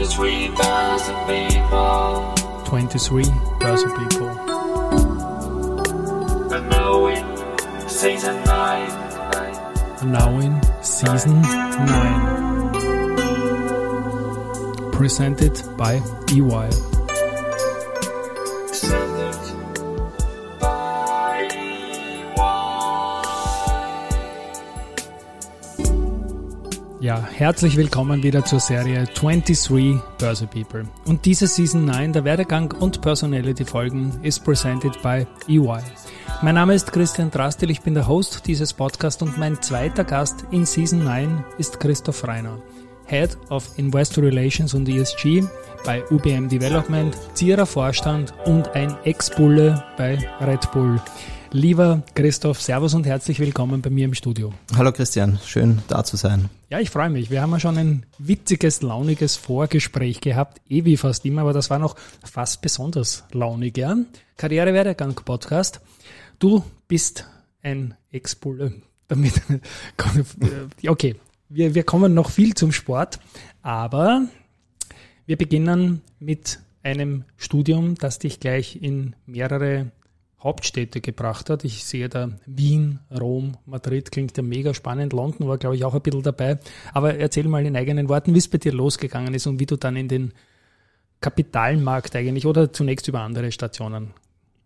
23,000 people. 23,000 people. And now in season 9. Now in season 9. Presented by EY. Herzlich willkommen wieder zur Serie 23 Börse People. Und diese Season 9 der Werdegang und Personality Folgen ist presented by EY. Mein Name ist Christian Drastil, ich bin der Host dieses Podcasts und mein zweiter Gast in Season 9 ist Christoph Reiner, Head of Investor Relations und ESG bei UBM Development, Zierer Vorstand und ein Ex-Bulle bei Red Bull. Lieber Christoph, Servus und herzlich willkommen bei mir im Studio. Hallo Christian, schön da zu sein. Ja, ich freue mich. Wir haben ja schon ein witziges, launiges Vorgespräch gehabt, eh wie fast immer, aber das war noch fast besonders launig, ja. Karrierewerdegang-Podcast. Du bist ein Ex-Bulle. Damit, okay, wir, wir kommen noch viel zum Sport, aber wir beginnen mit einem Studium, das dich gleich in mehrere Hauptstädte gebracht hat. Ich sehe da Wien, Rom, Madrid, klingt ja mega spannend. London war, glaube ich, auch ein bisschen dabei. Aber erzähl mal in eigenen Worten, wie es bei dir losgegangen ist und wie du dann in den Kapitalmarkt eigentlich oder zunächst über andere Stationen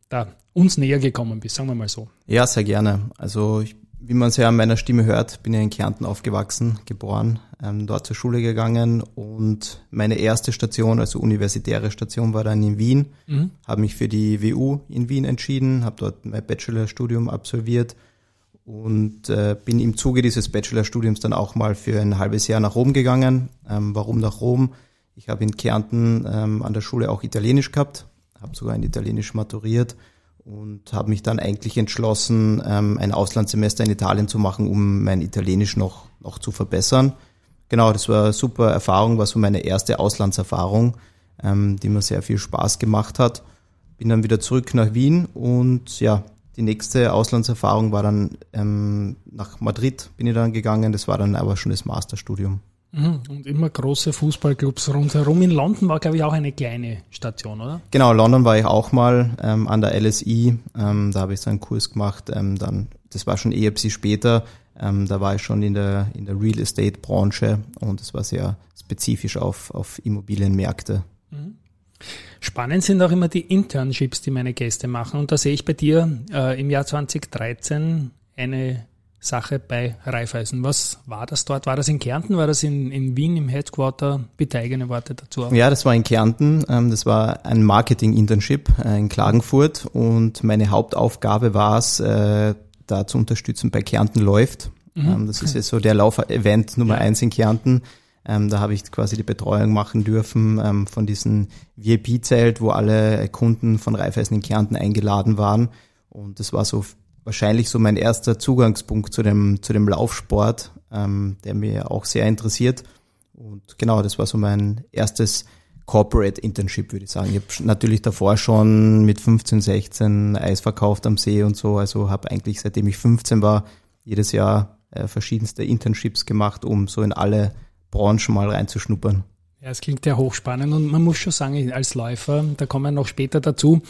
da uns näher gekommen bist, sagen wir mal so. Ja, sehr gerne. Also ich, wie man es ja an meiner Stimme hört, bin ich in Kärnten aufgewachsen, geboren, ähm, dort zur Schule gegangen und meine erste Station, also universitäre Station, war dann in Wien. Mhm. Habe mich für die WU in Wien entschieden, habe dort mein Bachelorstudium absolviert und äh, bin im Zuge dieses Bachelorstudiums dann auch mal für ein halbes Jahr nach Rom gegangen. Ähm, warum nach Rom? Ich habe in Kärnten ähm, an der Schule auch Italienisch gehabt, habe sogar in Italienisch maturiert und habe mich dann eigentlich entschlossen, ähm, ein Auslandssemester in Italien zu machen, um mein Italienisch noch, noch zu verbessern. Genau, das war eine super Erfahrung, war so meine erste Auslandserfahrung, ähm, die mir sehr viel Spaß gemacht hat. Bin dann wieder zurück nach Wien und ja, die nächste Auslandserfahrung war dann ähm, nach Madrid bin ich dann gegangen. Das war dann aber schon das Masterstudium. Mhm. Und immer große Fußballclubs rundherum. In London war, glaube ich, auch eine kleine Station, oder? Genau, London war ich auch mal ähm, an der LSI. Ähm, da habe ich so einen Kurs gemacht. Ähm, dann, das war schon eher ein bisschen später. Ähm, da war ich schon in der, in der Real Estate Branche und es war sehr spezifisch auf, auf Immobilienmärkte. Spannend sind auch immer die Internships, die meine Gäste machen. Und da sehe ich bei dir äh, im Jahr 2013 eine Sache bei Raiffeisen. Was war das dort? War das in Kärnten? War das in, in Wien im Headquarter? Bitte eigene Worte dazu. Ja, das war in Kärnten. Ähm, das war ein Marketing-Internship äh, in Klagenfurt und meine Hauptaufgabe war es, äh, da zu unterstützen bei Kärnten läuft. Ähm, das ist jetzt so der Lauf-Event Nummer eins in Kärnten. Ähm, da habe ich quasi die Betreuung machen dürfen ähm, von diesem VIP-Zelt, wo alle Kunden von Raiffeisen in Kärnten eingeladen waren. Und das war so wahrscheinlich so mein erster Zugangspunkt zu dem, zu dem Laufsport, ähm, der mir auch sehr interessiert. Und genau, das war so mein erstes Corporate Internship, würde ich sagen. Ich habe natürlich davor schon mit 15, 16 Eis verkauft am See und so. Also habe eigentlich seitdem ich 15 war, jedes Jahr äh, verschiedenste Internships gemacht, um so in alle Branchen mal reinzuschnuppern. Ja, es klingt ja hochspannend und man muss schon sagen, als Läufer, da kommen wir noch später dazu,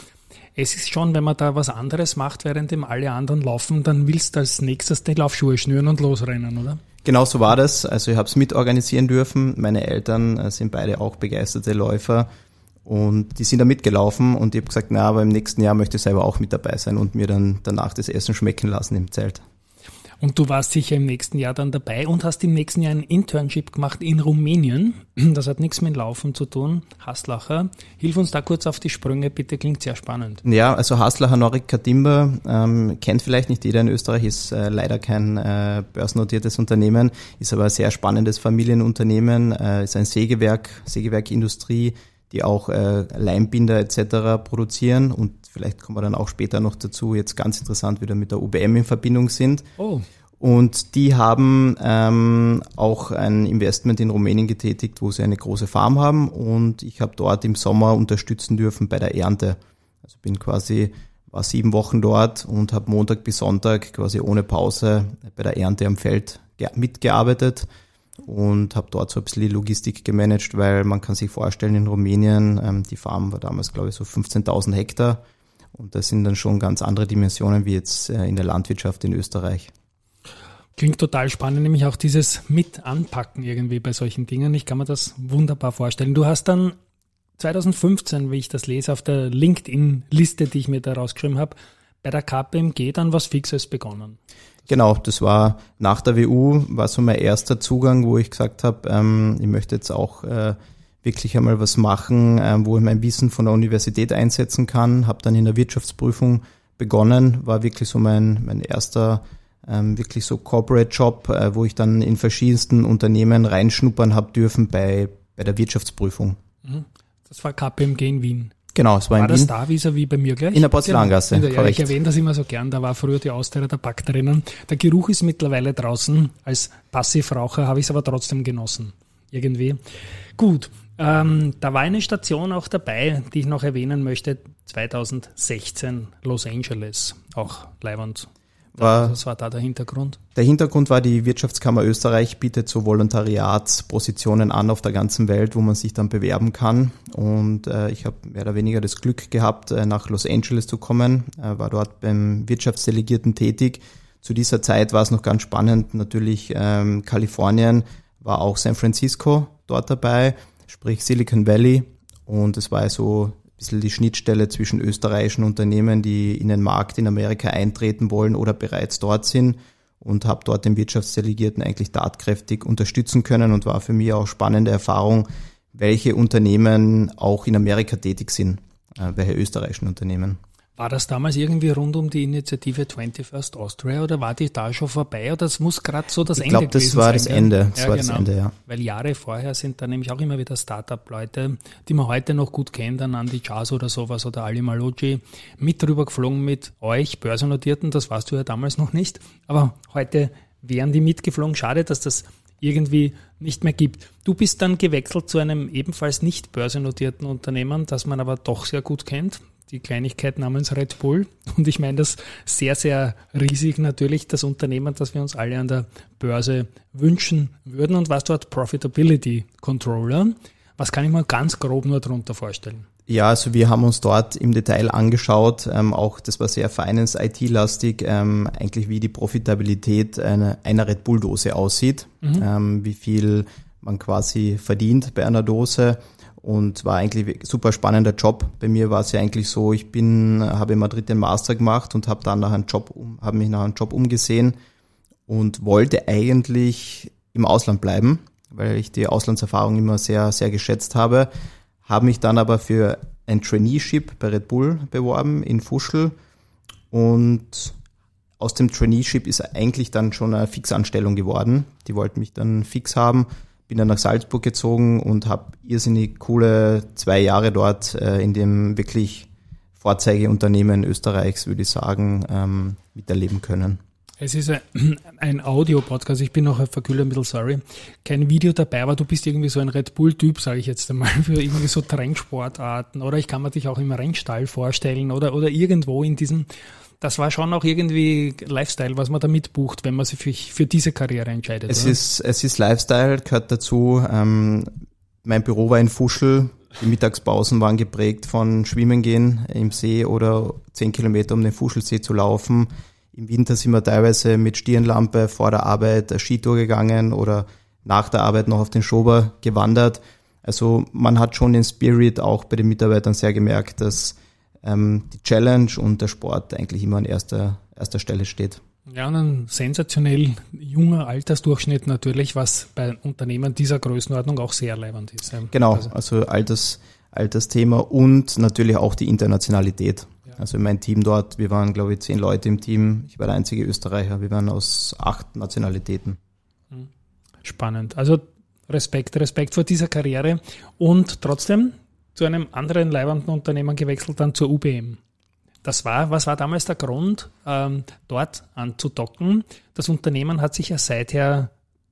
es ist schon, wenn man da was anderes macht, währenddem alle anderen laufen, dann willst du als nächstes die Laufschuhe schnüren und losrennen, oder? Genau so war das. Also ich habe es mitorganisieren dürfen. Meine Eltern äh, sind beide auch begeisterte Läufer und die sind da mitgelaufen und ich habe gesagt, na, aber im nächsten Jahr möchte ich selber auch mit dabei sein und mir dann danach das Essen schmecken lassen im Zelt. Und du warst sicher im nächsten Jahr dann dabei und hast im nächsten Jahr ein Internship gemacht in Rumänien. Das hat nichts mit Laufen zu tun. Haslacher, hilf uns da kurz auf die Sprünge, bitte, klingt sehr spannend. Ja, also Haslacher Norik Katimba ähm, kennt vielleicht nicht jeder in Österreich, ist äh, leider kein äh, börsennotiertes Unternehmen, ist aber ein sehr spannendes Familienunternehmen, äh, ist ein Sägewerk, Sägewerkindustrie, die auch äh, Leimbinder etc. produzieren und vielleicht kommen wir dann auch später noch dazu, jetzt ganz interessant wieder mit der UBM in Verbindung sind. Oh, Und die haben ähm, auch ein Investment in Rumänien getätigt, wo sie eine große Farm haben und ich habe dort im Sommer unterstützen dürfen bei der Ernte. Also bin quasi war sieben Wochen dort und habe Montag bis Sonntag quasi ohne Pause bei der Ernte am Feld ge- mitgearbeitet. und habe dort so ein bisschen die Logistik gemanagt, weil man kann sich vorstellen, in Rumänien, ähm, die Farm war damals, glaube ich, so 15.000 Hektar und das sind dann schon ganz andere Dimensionen wie jetzt äh, in der Landwirtschaft in Österreich. Klingt total spannend, nämlich auch dieses mit anpacken irgendwie bei solchen Dingen. Ich kann mir das wunderbar vorstellen. Du hast dann 2015, wie ich das lese, auf der LinkedIn-Liste, die ich mir da rausgeschrieben habe, bei der KPMG dann was Fixes begonnen. Genau, das war nach der WU, war so mein erster Zugang, wo ich gesagt habe, ähm, ich möchte jetzt auch äh, wirklich einmal was machen, ähm, wo ich mein Wissen von der Universität einsetzen kann. Habe dann in der Wirtschaftsprüfung begonnen, war wirklich so mein, mein erster ähm, wirklich so Corporate Job, äh, wo ich dann in verschiedensten Unternehmen reinschnuppern habe dürfen bei, bei der Wirtschaftsprüfung. Mhm. Das war KPMG in Wien. Genau, es war, war in das Wien. da vis wie bei mir gleich? In der Porzellangasse, genau. ja, Ich korrekt. erwähne das immer so gern, da war früher die Austria der Back drinnen. Der Geruch ist mittlerweile draußen. Als Passivraucher habe ich es aber trotzdem genossen. Irgendwie. Gut, ähm, da war eine Station auch dabei, die ich noch erwähnen möchte. 2016 Los Angeles, auch Leiband. War- Was war da der Hintergrund? Der Hintergrund war, die Wirtschaftskammer Österreich bietet so Volontariatspositionen an auf der ganzen Welt, wo man sich dann bewerben kann. Und äh, ich habe mehr oder weniger das Glück gehabt, äh, nach Los Angeles zu kommen, äh, war dort beim Wirtschaftsdelegierten tätig. Zu dieser Zeit war es noch ganz spannend, natürlich ähm, Kalifornien, war auch San Francisco dort dabei, sprich Silicon Valley. Und es war so ein bisschen die Schnittstelle zwischen österreichischen Unternehmen, die in den Markt in Amerika eintreten wollen oder bereits dort sind und habe dort den Wirtschaftsdelegierten eigentlich tatkräftig unterstützen können und war für mich auch spannende Erfahrung, welche Unternehmen auch in Amerika tätig sind, äh, welche österreichischen Unternehmen. War das damals irgendwie rund um die Initiative 21st Austria oder war die da schon vorbei? Oder das muss gerade so das Ich Ende glaube, das gewesen war sein, das? Ende. Das ja, war genau. das Ende, ja. Weil Jahre vorher sind da nämlich auch immer wieder Startup-Leute, die man heute noch gut kennt, dann Andy Chas oder sowas oder Ali Maloji, mit drüber geflogen mit euch, Börsennotierten, das warst du ja damals noch nicht. Aber heute wären die mitgeflogen. Schade, dass das irgendwie nicht mehr gibt. Du bist dann gewechselt zu einem ebenfalls nicht börsennotierten Unternehmen, das man aber doch sehr gut kennt. Die Kleinigkeit namens Red Bull. Und ich meine das sehr, sehr riesig natürlich, das Unternehmen, das wir uns alle an der Börse wünschen würden. Und warst dort Profitability Controller. Was kann ich mir ganz grob nur darunter vorstellen? Ja, also wir haben uns dort im Detail angeschaut, ähm, auch das war sehr Finance IT-lastig, ähm, eigentlich wie die Profitabilität einer, einer Red Bull-Dose aussieht, ähm, wie viel man quasi verdient bei einer Dose und war eigentlich super spannender Job. Bei mir war es ja eigentlich so, ich bin, habe in Madrid den Master gemacht und habe dann nach einem Job, habe mich nach einem Job umgesehen und wollte eigentlich im Ausland bleiben, weil ich die Auslandserfahrung immer sehr, sehr geschätzt habe habe mich dann aber für ein Traineeship bei Red Bull beworben in Fuschl und aus dem Traineeship ist eigentlich dann schon eine Fixanstellung geworden. Die wollten mich dann fix haben, bin dann nach Salzburg gezogen und habe irrsinnig coole zwei Jahre dort äh, in dem wirklich Vorzeigeunternehmen Österreichs, würde ich sagen, ähm, miterleben können. Es ist ein, ein Audio-Podcast, ich bin noch verkühlt ein bisschen sorry. Kein Video dabei, aber du bist irgendwie so ein Red Bull-Typ, sage ich jetzt einmal, für irgendwie so Trendsportarten. Oder ich kann mir dich auch im Rennstall vorstellen oder, oder irgendwo in diesem. Das war schon auch irgendwie Lifestyle, was man da mitbucht, wenn man sich für, für diese Karriere entscheidet. Es oder? ist, es ist Lifestyle, gehört dazu. Ähm, mein Büro war in Fuschel. Die Mittagspausen waren geprägt von Schwimmen gehen im See oder zehn Kilometer um den Fuschelsee zu laufen. Im Winter sind wir teilweise mit Stirnlampe vor der Arbeit Skitour gegangen oder nach der Arbeit noch auf den Schober gewandert. Also man hat schon den Spirit auch bei den Mitarbeitern sehr gemerkt, dass ähm, die Challenge und der Sport eigentlich immer an erster, erster Stelle steht. Ja, und ein sensationell junger Altersdurchschnitt natürlich, was bei Unternehmen dieser Größenordnung auch sehr leibend ist. Genau, Also, also Alters, Altersthema und natürlich auch die Internationalität. Also mein Team dort, wir waren glaube ich zehn Leute im Team. Ich war der einzige Österreicher. Wir waren aus acht Nationalitäten. spannend. Also Respekt, Respekt vor dieser Karriere und trotzdem zu einem anderen leibenden Unternehmen gewechselt, dann zur UBM. Das war, was war damals der Grund, ähm, dort anzudocken? Das Unternehmen hat sich ja seither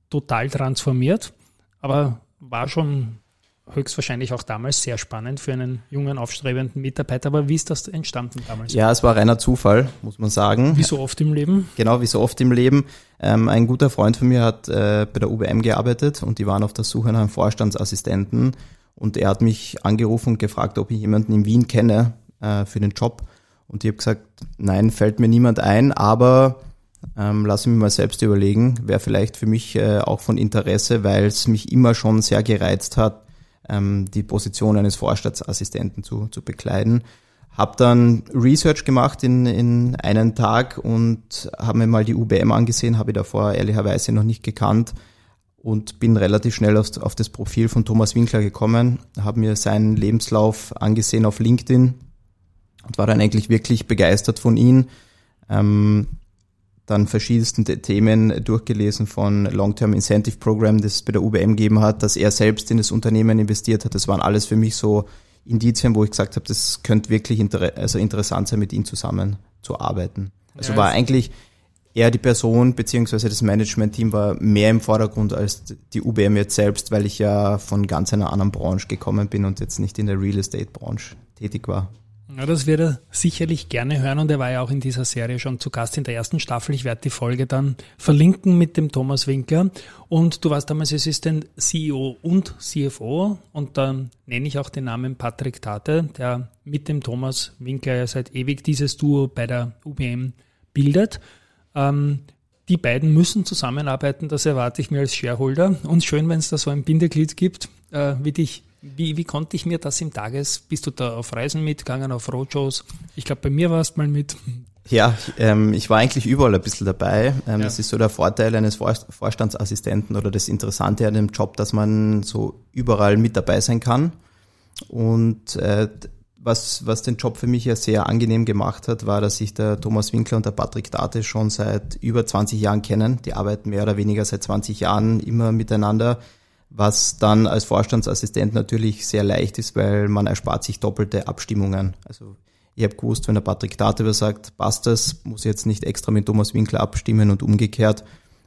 total transformiert, aber war schon höchstwahrscheinlich auch damals sehr spannend für einen jungen, aufstrebenden Mitarbeiter. Aber wie ist das entstanden damals? Ja, es war reiner Zufall, muss man sagen. Wie so oft im Leben? Genau, wie so oft im Leben. Ähm, ein guter Freund von mir hat äh, bei der UBM gearbeitet und die waren auf der Suche nach einem Vorstandsassistenten. Und er hat mich angerufen und gefragt, ob ich jemanden in Wien kenne äh, für den Job. Und ich habe gesagt, nein, fällt mir niemand ein, aber ähm, lass mich mal selbst überlegen, wäre vielleicht für mich äh, auch von Interesse, weil es mich immer schon sehr gereizt hat, ähm, die Position eines Vorstandsassistenten zu, zu bekleiden. Hab dann Research gemacht in, in einen Tag und habe mir mal die UBM angesehen, habe ich davor ehrlicherweise noch nicht gekannt und bin relativ schnell auf, auf das Profil von Thomas Winkler gekommen, habe mir seinen Lebenslauf angesehen auf LinkedIn und war dann eigentlich wirklich begeistert von ihm. Ähm, dann verschiedensten Themen durchgelesen von Long-Term Incentive Program, das es bei der UBM gegeben hat, dass er selbst in das Unternehmen investiert hat. Das waren alles für mich so Indizien, wo ich gesagt habe, das könnte wirklich inter also interessant sein, mit ihm zusammen zu arbeiten. Also ja, war eigentlich eher die Person beziehungsweise das Management-Team war mehr im Vordergrund als die UBM jetzt selbst, weil ich ja von ganz einer anderen Branche gekommen bin und jetzt nicht in der Real Estate-Branche tätig war. Ja, das wird er sicherlich gerne hören und er war ja auch in dieser Serie schon zu Gast in der ersten Staffel. Ich werde die Folge dann verlinken mit dem Thomas Winkler. Und du warst damals Assistent CEO und CFO und dann nenne ich auch den Namen Patrick Tate, der mit dem Thomas Winkler ja seit ewig dieses Duo bei der UBM bildet. Ähm, die beiden müssen zusammenarbeiten, das erwarte ich mir als Shareholder. Und schön, wenn es da so ein Bindeglied gibt, äh, wie dich wie, wie konnte ich mir das im Tages, bist du da auf Reisen mitgegangen, auf Roadshows? Ich glaube, bei mir warst du mal mit. Ja, ähm, ich war eigentlich überall ein bisschen dabei. Ähm, ja. Das ist so der Vorteil eines Vorstandsassistenten oder das Interessante an dem Job, dass man so überall mit dabei sein kann. Und äh, was, was den Job für mich ja sehr angenehm gemacht hat, war, dass sich der Thomas Winkler und der Patrick Date schon seit über 20 Jahren kennen. Die arbeiten mehr oder weniger seit 20 Jahren immer miteinander was dann als Vorstandsassistent natürlich sehr leicht ist, weil man erspart sich doppelte Abstimmungen. Also ich habe gewusst, wenn der Patrick Dateber sagt, passt das, muss jetzt nicht extra mit Thomas Winkler abstimmen und umgekehrt.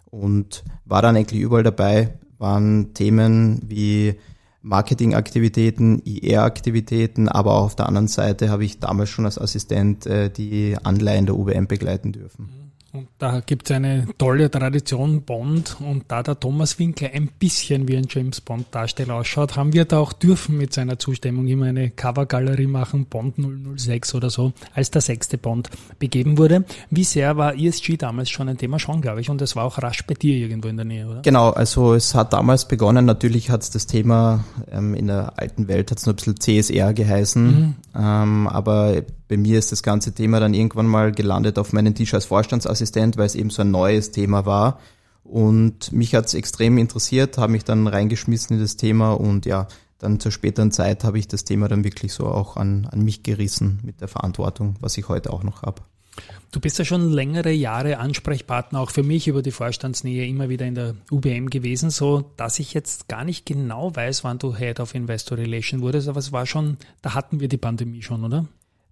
Und war dann eigentlich überall dabei, waren Themen wie Marketingaktivitäten, IR-Aktivitäten, aber auch auf der anderen Seite habe ich damals schon als Assistent äh, die Anleihen der UWM begleiten dürfen. Und da gibt es eine tolle Tradition Bond und da der Thomas Winkler ein bisschen wie ein James Bond Darsteller ausschaut, haben wir da auch dürfen mit seiner Zustimmung immer eine Covergalerie machen, Bond 006 oder so, als der sechste Bond begeben wurde. Wie sehr war ESG damals schon ein Thema schon, glaube ich, und es war auch rasch bei dir irgendwo in der Nähe, oder? Genau, also es hat damals begonnen, natürlich hat es das Thema ähm, in der alten Welt hat es nur ein bisschen CSR geheißen, mhm. ähm, aber bei mir ist das ganze Thema dann irgendwann mal gelandet auf meinen Tisch als Vorstandsassistent, weil es eben so ein neues Thema war. Und mich hat es extrem interessiert, habe mich dann reingeschmissen in das Thema und ja, dann zur späteren Zeit habe ich das Thema dann wirklich so auch an, an mich gerissen mit der Verantwortung, was ich heute auch noch habe. Du bist ja schon längere Jahre Ansprechpartner auch für mich über die Vorstandsnähe immer wieder in der UBM gewesen, so dass ich jetzt gar nicht genau weiß, wann du Head of Investor Relation wurdest, aber es war schon, da hatten wir die Pandemie schon, oder?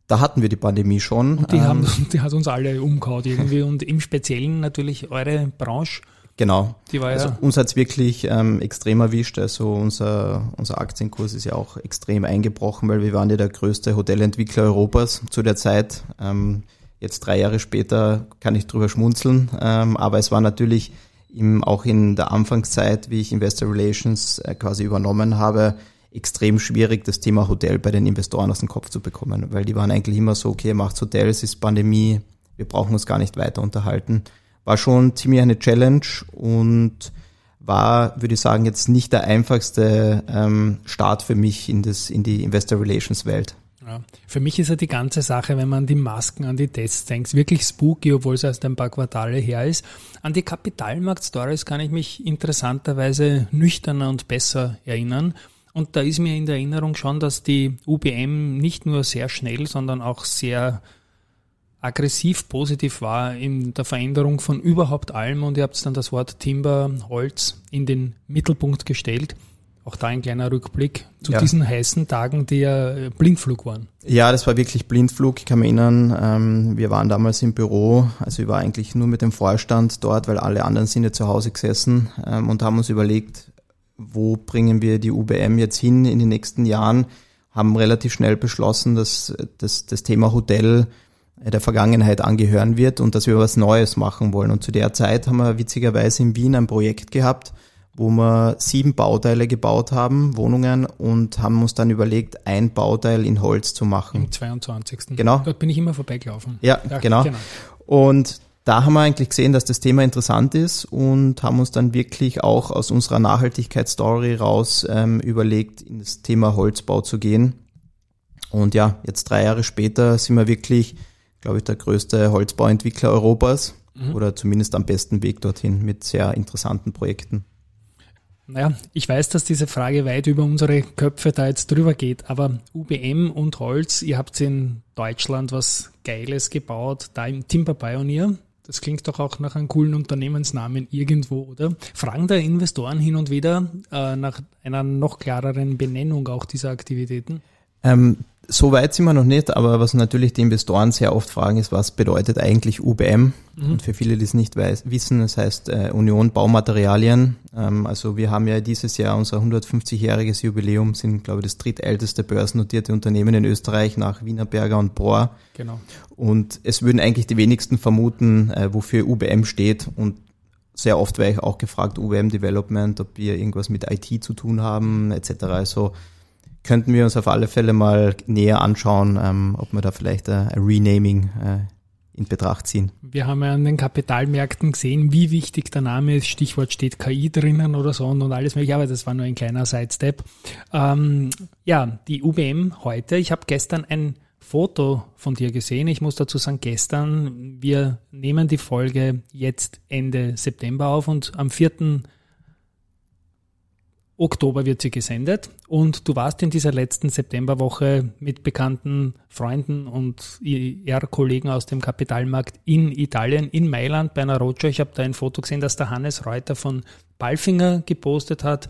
Da hatten wir die Pandemie schon. Und die, ähm, haben, die hat uns alle umgehauen irgendwie und im Speziellen natürlich eure Branche. Genau. Die war also ja uns hat's wirklich ähm, extrem erwischt. Also unser, unser Aktienkurs ist ja auch extrem eingebrochen, weil wir waren ja der größte Hotelentwickler Europas zu der Zeit. Ähm, jetzt drei Jahre später kann ich drüber schmunzeln. Ähm, aber es war natürlich im, auch in der Anfangszeit, wie ich Investor Relations äh, quasi übernommen habe, extrem schwierig, das Thema Hotel bei den Investoren aus dem Kopf zu bekommen, weil die waren eigentlich immer so, okay, macht Hotels, ist Pandemie, wir brauchen uns gar nicht weiter unterhalten. War schon ziemlich eine Challenge und war, würde ich sagen, jetzt nicht der einfachste ähm, Start für mich in, das, in die Investor Relations Welt. Ja. Für mich ist ja die ganze Sache, wenn man an die Masken, an die Tests denkt, wirklich spooky, obwohl es erst ein paar Quartale her ist. An die Kapitalmarkt-Stories kann ich mich interessanterweise nüchterner und besser erinnern. Und da ist mir in der Erinnerung schon, dass die UBM nicht nur sehr schnell, sondern auch sehr aggressiv positiv war in der Veränderung von überhaupt allem. Und ihr habt dann das Wort Timber, Holz in den Mittelpunkt gestellt. Auch da ein kleiner Rückblick zu ja. diesen heißen Tagen, die ja Blindflug waren. Ja, das war wirklich Blindflug. Ich kann mich erinnern, ähm, wir waren damals im Büro, also ich war eigentlich nur mit dem Vorstand dort, weil alle anderen sind ja zu Hause gesessen ähm, und haben uns überlegt, wo bringen wir die UBM jetzt hin in den nächsten Jahren, haben relativ schnell beschlossen, dass, dass das Thema Hotel der Vergangenheit angehören wird und dass wir was Neues machen wollen. Und zu der Zeit haben wir witzigerweise in Wien ein Projekt gehabt, wo wir sieben Bauteile gebaut haben, Wohnungen, und haben uns dann überlegt, ein Bauteil in Holz zu machen. Am 22. Genau. Dort bin ich immer vorbeigelaufen. Ja, Ja, genau. genau. Und da haben wir eigentlich gesehen, dass das Thema interessant ist und haben uns dann wirklich auch aus unserer Nachhaltigkeitsstory raus ähm, überlegt, in das Thema Holzbau zu gehen. Und ja, jetzt drei Jahre später sind wir wirklich, glaube ich, der größte Holzbauentwickler Europas oder zumindest am besten Weg dorthin mit sehr interessanten Projekten. Naja, ich weiß, dass diese Frage weit über unsere Köpfe da jetzt drüber geht, aber UBM und Holz, ihr habt in Deutschland was Geiles gebaut, da im Timber Pioneer. Das klingt doch auch nach einem coolen Unternehmensnamen irgendwo, oder? Fragen da Investoren hin und wieder äh, nach einer noch klareren Benennung auch dieser Aktivitäten? Ähm, so weit sind wir noch nicht, aber was natürlich die Investoren sehr oft fragen, ist, was bedeutet eigentlich UBM? Und für viele, die es nicht weiß, wissen, es heißt äh, Union Baumaterialien. Ähm, also wir haben ja dieses Jahr unser 150-jähriges Jubiläum, sind, glaube ich, das drittälteste börsennotierte Unternehmen in Österreich nach Wienerberger und Bohr. Genau. Und es würden eigentlich die wenigsten vermuten, äh, wofür UBM steht. Und sehr oft werde ich auch gefragt, UBM Development, ob wir irgendwas mit IT zu tun haben, etc. Also könnten wir uns auf alle Fälle mal näher anschauen, ähm, ob wir da vielleicht äh, ein Renaming äh, in Betracht ziehen. Wir haben ja an den Kapitalmärkten gesehen, wie wichtig der Name ist. Stichwort steht KI drinnen oder so und, und alles mögliche, aber das war nur ein kleiner Sidestep. Ähm, ja, die UBM heute. Ich habe gestern ein Foto von dir gesehen. Ich muss dazu sagen, gestern. Wir nehmen die Folge jetzt Ende September auf und am 4. Oktober wird sie gesendet und du warst in dieser letzten Septemberwoche mit bekannten Freunden und IR-Kollegen aus dem Kapitalmarkt in Italien, in Mailand bei einer Roadshow. Ich habe da ein Foto gesehen, das der Hannes Reuter von Balfinger gepostet hat.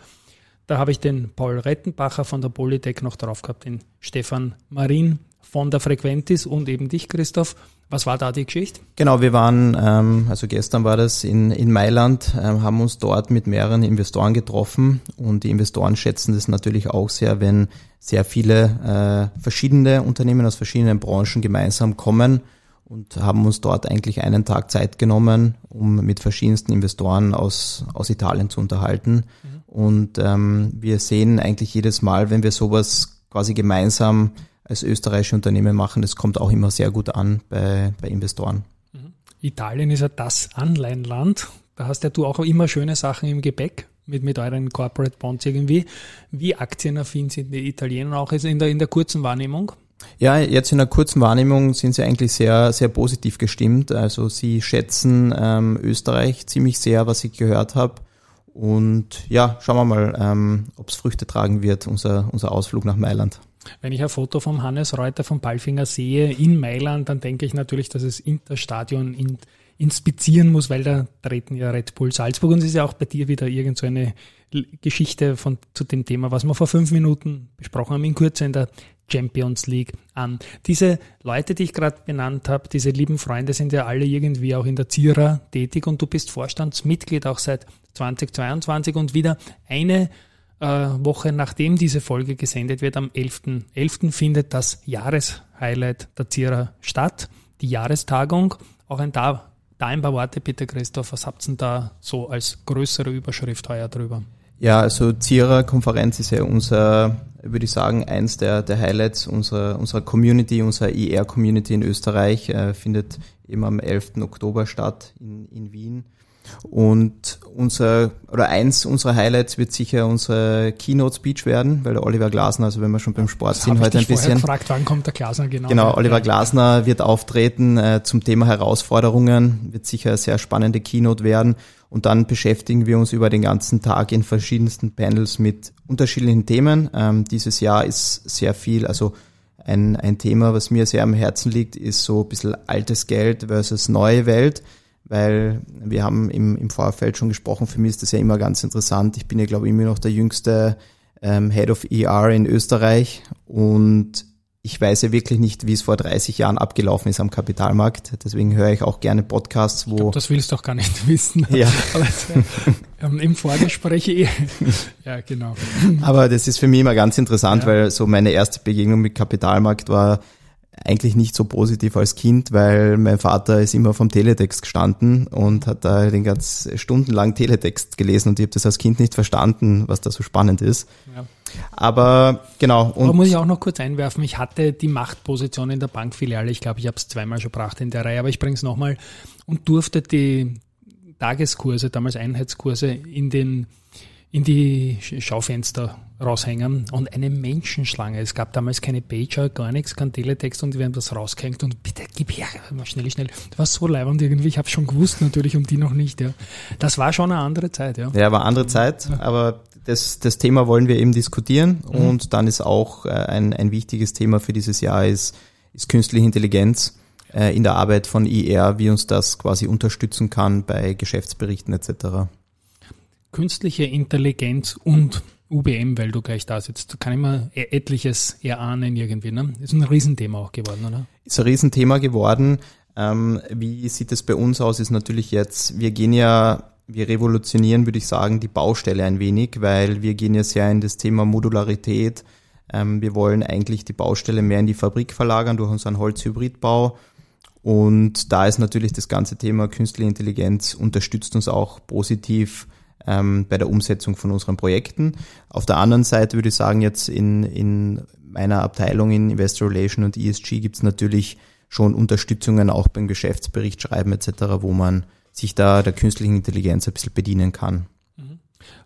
Da habe ich den Paul Rettenbacher von der Polytech noch drauf gehabt, den Stefan Marin von der Frequentis und eben dich, Christoph. Was war da die Geschichte? Genau, wir waren, ähm, also gestern war das in, in Mailand, ähm, haben uns dort mit mehreren Investoren getroffen und die Investoren schätzen das natürlich auch sehr, wenn sehr viele äh, verschiedene Unternehmen aus verschiedenen Branchen gemeinsam kommen und haben uns dort eigentlich einen Tag Zeit genommen, um mit verschiedensten Investoren aus, aus Italien zu unterhalten. Und ähm, wir sehen eigentlich jedes Mal, wenn wir sowas quasi gemeinsam als österreichische Unternehmen machen, das kommt auch immer sehr gut an bei, bei Investoren. Italien ist ja das Anleihenland. Da hast ja du auch immer schöne Sachen im Gepäck mit, mit euren Corporate Bonds irgendwie. Wie aktienaffin sind die Italiener auch jetzt in der, in der kurzen Wahrnehmung? Ja, jetzt in einer kurzen Wahrnehmung sind sie eigentlich sehr, sehr positiv gestimmt. Also sie schätzen ähm, Österreich ziemlich sehr, was ich gehört habe. Und ja, schauen wir mal, ähm, ob es Früchte tragen wird, unser, unser Ausflug nach Mailand. Wenn ich ein Foto vom Hannes Reuter vom Palfinger sehe in Mailand, dann denke ich natürlich, dass es Interstadion in, inspizieren muss, weil da treten ja Red Bull Salzburg und es ist ja auch bei dir wieder irgend so eine Geschichte von, zu dem Thema, was wir vor fünf Minuten besprochen haben, in Kürze in der Champions League an. Diese Leute, die ich gerade benannt habe, diese lieben Freunde sind ja alle irgendwie auch in der Zira tätig und du bist Vorstandsmitglied auch seit 2022 und wieder eine Woche nachdem diese Folge gesendet wird, am 11.11. 11. findet das Jahreshighlight der Zira statt, die Jahrestagung. Auch ein da, da ein paar Worte bitte, Christoph, was habt ihr da so als größere Überschrift heuer drüber? Ja, also Zira-Konferenz ist ja unser, würde ich sagen, eins der, der Highlights unserer, unserer Community, unserer IR-Community in Österreich, äh, findet eben am 11. Oktober statt in, in Wien. Und unser, oder eins unserer Highlights wird sicher unsere Keynote-Speech werden, weil der Oliver Glasner, also wenn wir schon beim Sport sind, Hab heute ein bisschen. gefragt, wann kommt der Glasner genau? Genau, Oliver. Glasner wird auftreten äh, zum Thema Herausforderungen, wird sicher eine sehr spannende Keynote werden. Und dann beschäftigen wir uns über den ganzen Tag in verschiedensten Panels mit unterschiedlichen Themen. Ähm, dieses Jahr ist sehr viel, also ein, ein Thema, was mir sehr am Herzen liegt, ist so ein bisschen altes Geld versus neue Welt, weil wir haben im, im Vorfeld schon gesprochen, für mich ist das ja immer ganz interessant. Ich bin ja, glaube ich, immer noch der jüngste ähm, Head of ER in Österreich und ich weiß ja wirklich nicht, wie es vor 30 Jahren abgelaufen ist am Kapitalmarkt. Deswegen höre ich auch gerne Podcasts, wo Das willst du doch gar nicht wissen. Ja. Aber, ähm, im Vorgespräch eh. ja, genau. Aber das ist für mich immer ganz interessant, ja. weil so meine erste Begegnung mit Kapitalmarkt war eigentlich nicht so positiv als Kind, weil mein Vater ist immer vom Teletext gestanden und hat da den ganz stundenlang Teletext gelesen und ich habe das als Kind nicht verstanden, was da so spannend ist. Ja. Aber genau. Und aber muss ich auch noch kurz einwerfen, ich hatte die Machtposition in der Bankfiliale, ich glaube, ich habe es zweimal schon gebracht in der Reihe, aber ich bringe es nochmal und durfte die Tageskurse, damals Einheitskurse in den in die Schaufenster raushängen und eine Menschenschlange. Es gab damals keine Pager, gar nichts, kein Teletext und die werden das rausgehängt und bitte gib her, schnell, schnell. Das war so leibend irgendwie, ich habe schon gewusst natürlich und die noch nicht. Ja. Das war schon eine andere Zeit. Ja, ja war andere Zeit, aber das, das Thema wollen wir eben diskutieren mhm. und dann ist auch äh, ein, ein wichtiges Thema für dieses Jahr ist, ist künstliche Intelligenz äh, in der Arbeit von IR, wie uns das quasi unterstützen kann bei Geschäftsberichten etc künstliche Intelligenz und UBM, weil du gleich da sitzt, kann ich mir e- etliches erahnen irgendwie. Ne? Ist ein Riesenthema auch geworden, oder? Ist ein Riesenthema geworden. Ähm, wie sieht es bei uns aus? Ist natürlich jetzt, wir gehen ja, wir revolutionieren, würde ich sagen, die Baustelle ein wenig, weil wir gehen ja sehr in das Thema Modularität. Ähm, wir wollen eigentlich die Baustelle mehr in die Fabrik verlagern durch unseren Holzhybridbau. Und da ist natürlich das ganze Thema künstliche Intelligenz unterstützt uns auch positiv ähm, bei der Umsetzung von unseren Projekten. Auf der anderen Seite würde ich sagen, jetzt in, in meiner Abteilung in Investor Relation und ESG gibt es natürlich schon Unterstützungen auch beim Geschäftsbericht schreiben etc., wo man sich da der künstlichen Intelligenz ein bisschen bedienen kann. Mhm.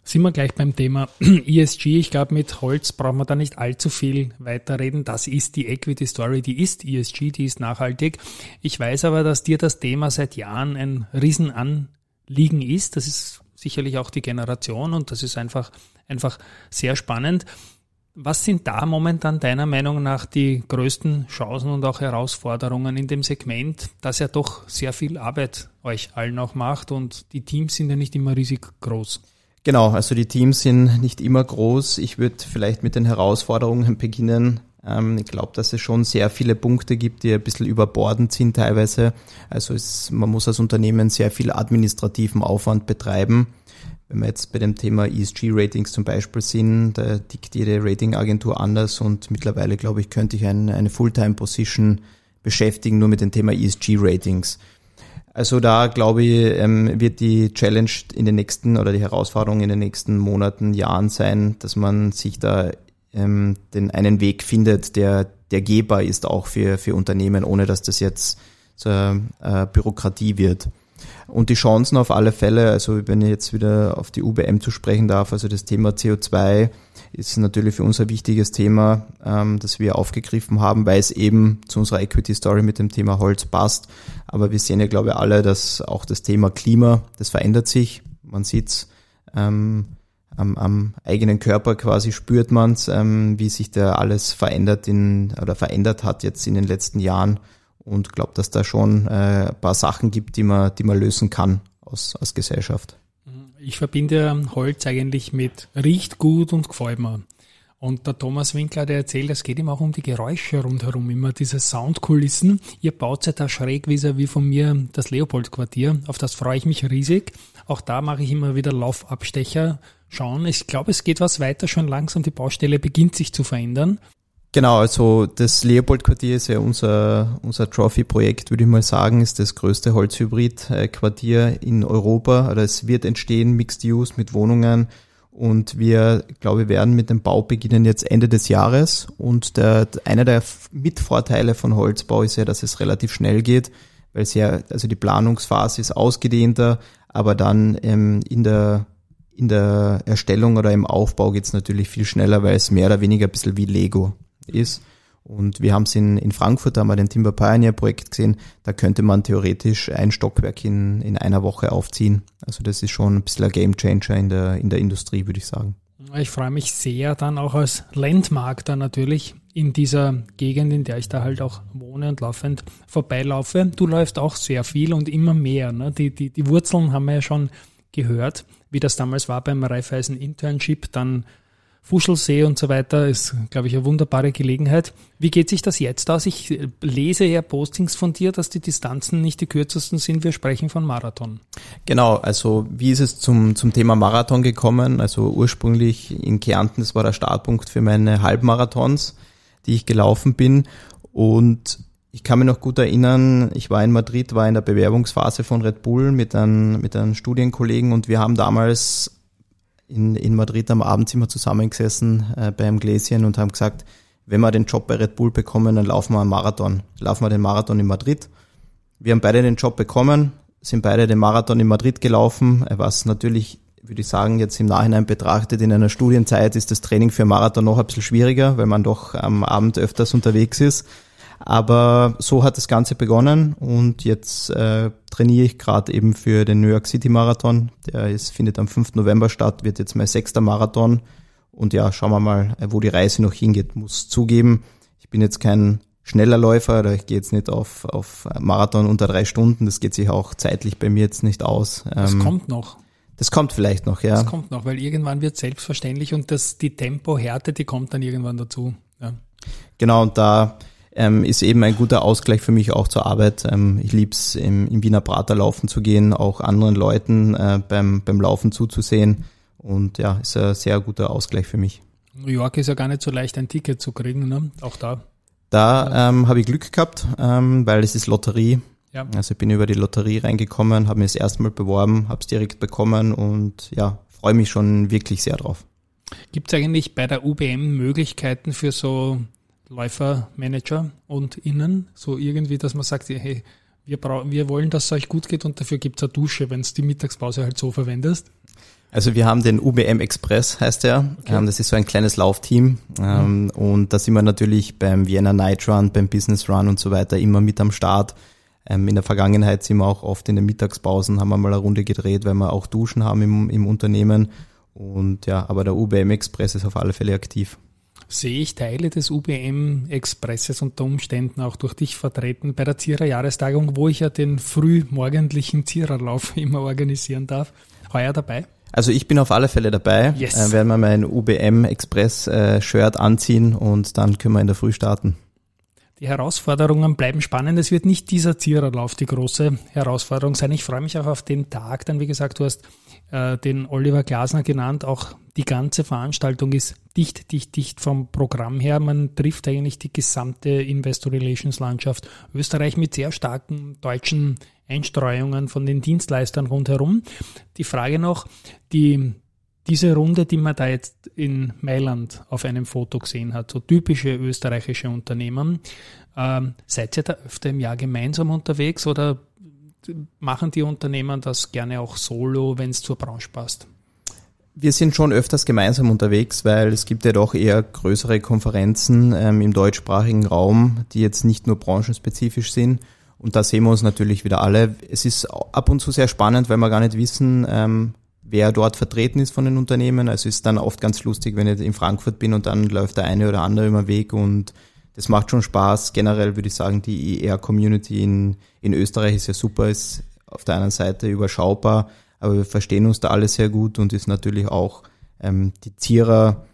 Sind wir gleich beim Thema ESG. Ich glaube, mit Holz brauchen wir da nicht allzu viel weiterreden. Das ist die Equity Story, die ist ESG, die ist nachhaltig. Ich weiß aber, dass dir das Thema seit Jahren ein Riesenanliegen ist. Das ist sicherlich auch die Generation und das ist einfach, einfach sehr spannend. Was sind da momentan deiner Meinung nach die größten Chancen und auch Herausforderungen in dem Segment, das ja doch sehr viel Arbeit euch allen auch macht und die Teams sind ja nicht immer riesig groß? Genau, also die Teams sind nicht immer groß. Ich würde vielleicht mit den Herausforderungen beginnen. Ähm, ich glaube, dass es schon sehr viele Punkte gibt, die ein bisschen überbordend sind teilweise. Also es, man muss als Unternehmen sehr viel administrativen Aufwand betreiben. Wenn wir jetzt bei dem Thema ESG-Ratings zum Beispiel sind, da tickt jede Ratingagentur anders und mittlerweile, glaube ich, könnte ich ein, eine Fulltime-Position beschäftigen, nur mit dem Thema ESG-Ratings. Also da, glaube ich, ähm, wird die Challenge in den nächsten oder die Herausforderung in den nächsten Monaten, Jahren sein, dass man sich da ähm, den einen Weg findet, der, der gehbar ist auch für, für Unternehmen, ohne dass das jetzt zur äh, Bürokratie wird. Und die Chancen auf alle Fälle, also wenn ich jetzt wieder auf die UBM zu sprechen darf, also das Thema CO2 ist natürlich für uns ein wichtiges Thema, ähm, das wir aufgegriffen haben, weil es eben zu unserer Equity Story mit dem Thema Holz passt. Aber wir sehen ja, glaube ich, alle, dass auch das Thema Klima, das verändert sich. Man sieht's ähm, am, am eigenen Körper quasi spürt man's, ähm, wie sich da alles verändert in oder verändert hat jetzt in den letzten Jahren und glaube, dass da schon äh, ein paar Sachen gibt, die man, die man lösen kann aus, aus Gesellschaft. Ich verbinde Holz eigentlich mit riecht gut und gefällt mir. Und der Thomas Winkler, der erzählt, es geht ihm auch um die Geräusche rundherum, immer diese Soundkulissen. Ihr baut ja da schräg wie von mir das Leopold-Quartier. Auf das freue ich mich riesig. Auch da mache ich immer wieder Laufabstecher schauen. Ich glaube, es geht was weiter schon langsam. Die Baustelle beginnt sich zu verändern. Genau, also das Leopold-Quartier ist ja unser, unser Trophy-Projekt, würde ich mal sagen, ist das größte Holzhybrid-Quartier in Europa. Oder es wird entstehen, Mixed Use mit Wohnungen. Und wir, glaube ich, werden mit dem Bau beginnen jetzt Ende des Jahres. Und der, einer der Mitvorteile von Holzbau ist ja, dass es relativ schnell geht, weil es ja, also die Planungsphase ist ausgedehnter, aber dann ähm, in der in der Erstellung oder im Aufbau geht's natürlich viel schneller, weil es mehr oder weniger ein bisschen wie Lego ist. Und wir haben es in, in Frankfurt, da haben wir den Timber Pioneer Projekt gesehen, da könnte man theoretisch ein Stockwerk in, in einer Woche aufziehen. Also das ist schon ein bisschen ein Game Changer in der, in der Industrie, würde ich sagen. Ich freue mich sehr dann auch als Landmark da natürlich in dieser Gegend, in der ich da halt auch wohne und laufend vorbeilaufe. Du läufst auch sehr viel und immer mehr. Ne? Die, die, die Wurzeln haben wir ja schon gehört, wie das damals war beim Raiffeisen Internship, dann Fuschelsee und so weiter ist, glaube ich, eine wunderbare Gelegenheit. Wie geht sich das jetzt aus? Ich lese ja Postings von dir, dass die Distanzen nicht die kürzesten sind. Wir sprechen von Marathon. Genau, also wie ist es zum, zum Thema Marathon gekommen? Also ursprünglich in Kärnten, das war der Startpunkt für meine Halbmarathons, die ich gelaufen bin. Und ich kann mich noch gut erinnern, ich war in Madrid, war in der Bewerbungsphase von Red Bull mit einem, mit einem Studienkollegen und wir haben damals in, in Madrid am Abendzimmer zusammengesessen äh, beim Gläschen und haben gesagt, wenn wir den Job bei Red Bull bekommen, dann laufen wir einen Marathon. Laufen wir den Marathon in Madrid. Wir haben beide den Job bekommen, sind beide den Marathon in Madrid gelaufen, was natürlich, würde ich sagen, jetzt im Nachhinein betrachtet, in einer Studienzeit ist das Training für Marathon noch ein bisschen schwieriger, weil man doch am Abend öfters unterwegs ist. Aber so hat das Ganze begonnen und jetzt äh, trainiere ich gerade eben für den New York City Marathon. Der ist, findet am 5. November statt, wird jetzt mein sechster Marathon. Und ja, schauen wir mal, wo die Reise noch hingeht. Muss zugeben, ich bin jetzt kein schneller Läufer oder ich gehe jetzt nicht auf, auf Marathon unter drei Stunden. Das geht sich auch zeitlich bei mir jetzt nicht aus. Das ähm, kommt noch. Das kommt vielleicht noch, ja. Das kommt noch, weil irgendwann wird selbstverständlich und das, die Tempohärte, die kommt dann irgendwann dazu. Ja. Genau, und da ähm, ist eben ein guter Ausgleich für mich auch zur Arbeit. Ähm, ich lieb's im, im Wiener Prater laufen zu gehen, auch anderen Leuten äh, beim, beim Laufen zuzusehen. Und ja, ist ein sehr guter Ausgleich für mich. New York ist ja gar nicht so leicht, ein Ticket zu kriegen, ne? Auch da. Da ähm, habe ich Glück gehabt, ähm, weil es ist Lotterie. Ja. Also ich bin über die Lotterie reingekommen, habe mir das erste Mal beworben, habe es direkt bekommen und ja, freue mich schon wirklich sehr drauf. Gibt es eigentlich bei der UBM Möglichkeiten für so Läufermanager und innen, so irgendwie, dass man sagt, hey, wir, brauchen, wir wollen, dass es euch gut geht und dafür gibt es eine Dusche, wenn es die Mittagspause halt so verwendest? Also wir haben den UBM Express, heißt der. Okay. Ähm, das ist so ein kleines Laufteam. Ähm, mhm. Und da sind wir natürlich beim Vienna Night Run, beim Business Run und so weiter immer mit am Start. Ähm, in der Vergangenheit sind wir auch oft in den Mittagspausen, haben wir mal eine Runde gedreht, weil wir auch Duschen haben im, im Unternehmen. Und ja, aber der UBM Express ist auf alle Fälle aktiv sehe ich Teile des UBM-Expresses unter Umständen auch durch dich vertreten bei der Zierer Jahrestagung, wo ich ja den frühmorgendlichen Ziererlauf immer organisieren darf. Heuer dabei? Also ich bin auf alle Fälle dabei. Yes. Äh, werden wir mein UBM Express äh, Shirt anziehen und dann können wir in der Früh starten. Die Herausforderungen bleiben spannend. Es wird nicht dieser Ziererlauf die große Herausforderung sein. Ich freue mich auch auf den Tag. Dann, wie gesagt, du hast äh, den Oliver Glasner genannt. Auch die ganze Veranstaltung ist dicht, dicht, dicht vom Programm her. Man trifft eigentlich die gesamte Investor Relations Landschaft Österreich mit sehr starken deutschen Einstreuungen von den Dienstleistern rundherum. Die Frage noch, die diese Runde, die man da jetzt in Mailand auf einem Foto gesehen hat, so typische österreichische Unternehmen, ähm, seid ihr da öfter im Jahr gemeinsam unterwegs oder machen die Unternehmen das gerne auch solo, wenn es zur Branche passt? Wir sind schon öfters gemeinsam unterwegs, weil es gibt ja doch eher größere Konferenzen ähm, im deutschsprachigen Raum, die jetzt nicht nur branchenspezifisch sind. Und da sehen wir uns natürlich wieder alle. Es ist ab und zu sehr spannend, weil wir gar nicht wissen, ähm, wer dort vertreten ist von den Unternehmen. Also ist dann oft ganz lustig, wenn ich in Frankfurt bin und dann läuft der eine oder andere den Weg und das macht schon Spaß. Generell würde ich sagen, die ER-Community in, in Österreich ist ja super, ist auf der einen Seite überschaubar, aber wir verstehen uns da alle sehr gut und ist natürlich auch ähm, die Zierer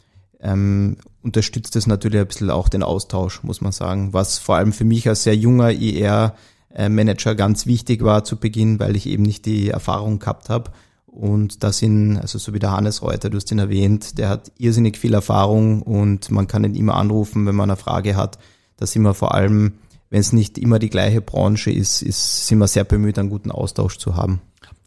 ähm, unterstützt es natürlich ein bisschen auch den Austausch, muss man sagen, was vor allem für mich als sehr junger ER-Manager ganz wichtig war zu Beginn, weil ich eben nicht die Erfahrung gehabt habe und da sind, also so wie der Hannes Reuter, du hast ihn erwähnt, der hat irrsinnig viel Erfahrung und man kann ihn immer anrufen, wenn man eine Frage hat. Da sind wir vor allem, wenn es nicht immer die gleiche Branche ist, ist, sind wir sehr bemüht, einen guten Austausch zu haben.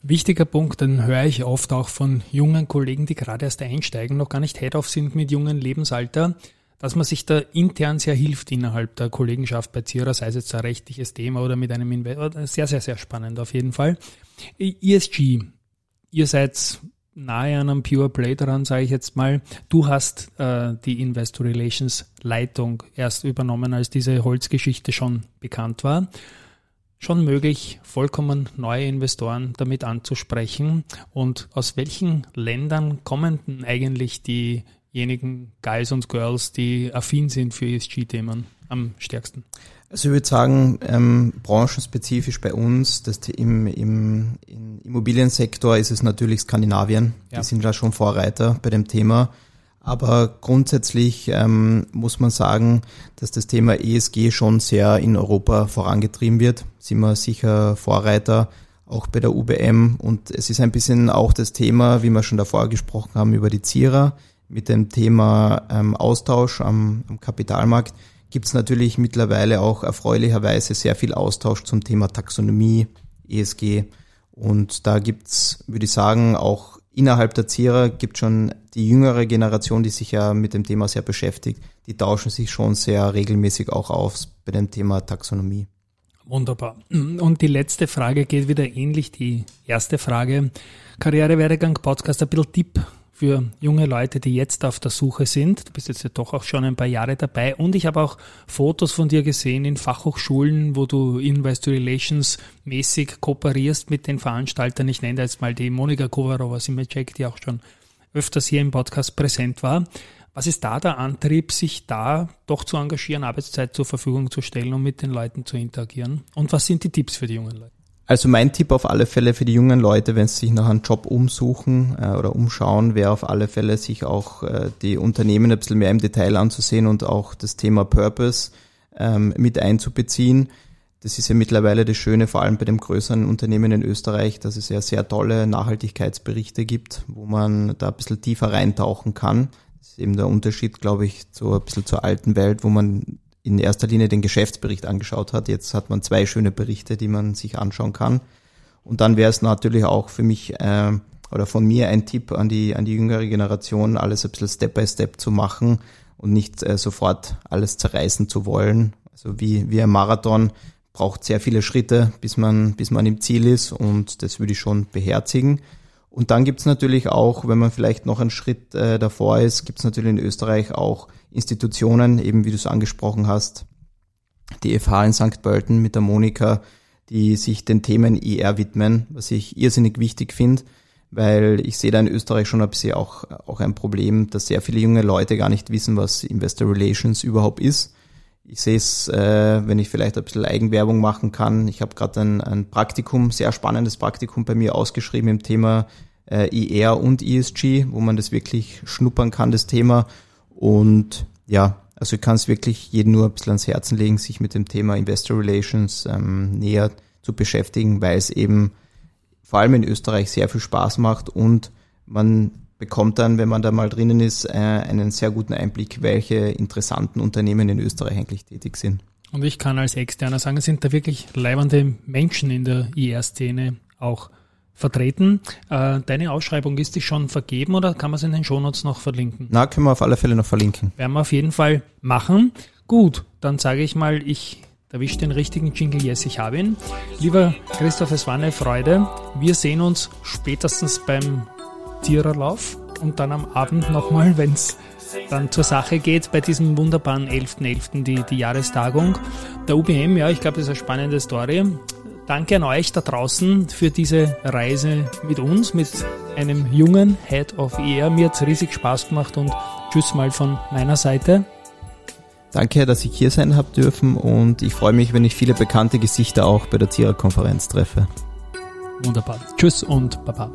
Wichtiger Punkt, den höre ich oft auch von jungen Kollegen, die gerade erst einsteigen, noch gar nicht Head-Off sind mit jungen Lebensalter, dass man sich da intern sehr hilft innerhalb der Kollegenschaft bei Zira, sei es jetzt ein rechtliches Thema oder mit einem Investor. Sehr, sehr, sehr spannend auf jeden Fall. ESG, ihr seid nahe an einem Pure Play dran, sage ich jetzt mal. Du hast äh, die Investor Relations Leitung erst übernommen, als diese Holzgeschichte schon bekannt war. Schon möglich, vollkommen neue Investoren damit anzusprechen. Und aus welchen Ländern kommen denn eigentlich diejenigen Guys und Girls, die affin sind für ESG-Themen am stärksten? Also ich würde sagen, ähm, branchenspezifisch bei uns, das im, im, im Immobiliensektor ist es natürlich Skandinavien. Ja. Die sind da schon Vorreiter bei dem Thema. Aber grundsätzlich ähm, muss man sagen, dass das Thema ESG schon sehr in Europa vorangetrieben wird. Sind wir sicher Vorreiter, auch bei der UBM. Und es ist ein bisschen auch das Thema, wie wir schon davor gesprochen haben, über die ZIRA mit dem Thema ähm, Austausch am, am Kapitalmarkt gibt es natürlich mittlerweile auch erfreulicherweise sehr viel Austausch zum Thema Taxonomie, ESG. Und da gibt's, würde ich sagen, auch innerhalb der Zierer gibt schon die jüngere Generation, die sich ja mit dem Thema sehr beschäftigt, die tauschen sich schon sehr regelmäßig auch auf bei dem Thema Taxonomie. Wunderbar. Und die letzte Frage geht wieder ähnlich, die erste Frage. Karrierewerdegang Podcast, ein bisschen Tipp für junge Leute, die jetzt auf der Suche sind. Du bist jetzt ja doch auch schon ein paar Jahre dabei und ich habe auch Fotos von dir gesehen in Fachhochschulen, wo du Investor Relations mäßig kooperierst mit den Veranstaltern. Ich nenne jetzt mal die Monika Kovarova Simecek, die auch schon öfters hier im Podcast präsent war. Was ist da der Antrieb, sich da doch zu engagieren, Arbeitszeit zur Verfügung zu stellen und mit den Leuten zu interagieren? Und was sind die Tipps für die jungen Leute? Also mein Tipp auf alle Fälle für die jungen Leute, wenn sie sich nach einem Job umsuchen äh, oder umschauen, wäre auf alle Fälle sich auch äh, die Unternehmen ein bisschen mehr im Detail anzusehen und auch das Thema Purpose ähm, mit einzubeziehen. Das ist ja mittlerweile das Schöne, vor allem bei dem größeren Unternehmen in Österreich, dass es ja sehr tolle Nachhaltigkeitsberichte gibt, wo man da ein bisschen tiefer reintauchen kann. Das ist eben der Unterschied, glaube ich, zu ein bisschen zur alten Welt, wo man in erster Linie den Geschäftsbericht angeschaut hat. Jetzt hat man zwei schöne Berichte, die man sich anschauen kann. Und dann wäre es natürlich auch für mich äh, oder von mir ein Tipp an die, an die jüngere Generation, alles ein bisschen Step by Step zu machen und nicht äh, sofort alles zerreißen zu wollen. Also wie, wie ein Marathon braucht sehr viele Schritte, bis man, bis man im Ziel ist und das würde ich schon beherzigen. Und dann gibt's natürlich auch, wenn man vielleicht noch einen Schritt äh, davor ist, gibt's natürlich in Österreich auch Institutionen, eben wie du es angesprochen hast, die FH in St. Pölten mit der Monika, die sich den Themen IR widmen, was ich irrsinnig wichtig finde, weil ich sehe da in Österreich schon ein bisschen auch, auch ein Problem, dass sehr viele junge Leute gar nicht wissen, was Investor Relations überhaupt ist. Ich sehe es, äh, wenn ich vielleicht ein bisschen Eigenwerbung machen kann. Ich habe gerade ein, ein Praktikum, sehr spannendes Praktikum bei mir ausgeschrieben im Thema äh, IR und ESG, wo man das wirklich schnuppern kann, das Thema und ja, also ich kann es wirklich jedem nur ein bisschen ans Herzen legen, sich mit dem Thema Investor Relations ähm, näher zu beschäftigen, weil es eben vor allem in Österreich sehr viel Spaß macht und man bekommt dann, wenn man da mal drinnen ist, äh, einen sehr guten Einblick, welche interessanten Unternehmen in Österreich eigentlich tätig sind. Und ich kann als Externer sagen, es sind da wirklich leibende Menschen in der IR-Szene auch vertreten. Äh, deine Ausschreibung ist die schon vergeben oder kann man es in den Shownotes noch verlinken? Na, können wir auf alle Fälle noch verlinken. Werden wir auf jeden Fall machen. Gut, dann sage ich mal, ich erwische den richtigen Jingle, yes, ich habe ihn. Lieber Christoph, es war eine Freude. Wir sehen uns spätestens beim Tiererlauf und dann am Abend nochmal, wenn es dann zur Sache geht, bei diesem wunderbaren 11.11., .11., die, die Jahrestagung der UBM. Ja, ich glaube, das ist eine spannende Story. Danke an euch da draußen für diese Reise mit uns, mit einem jungen Head of ER. Mir hat's riesig Spaß gemacht und tschüss mal von meiner Seite. Danke, dass ich hier sein habe dürfen und ich freue mich, wenn ich viele bekannte Gesichter auch bei der Tierer-Konferenz treffe. Wunderbar. Tschüss und Baba.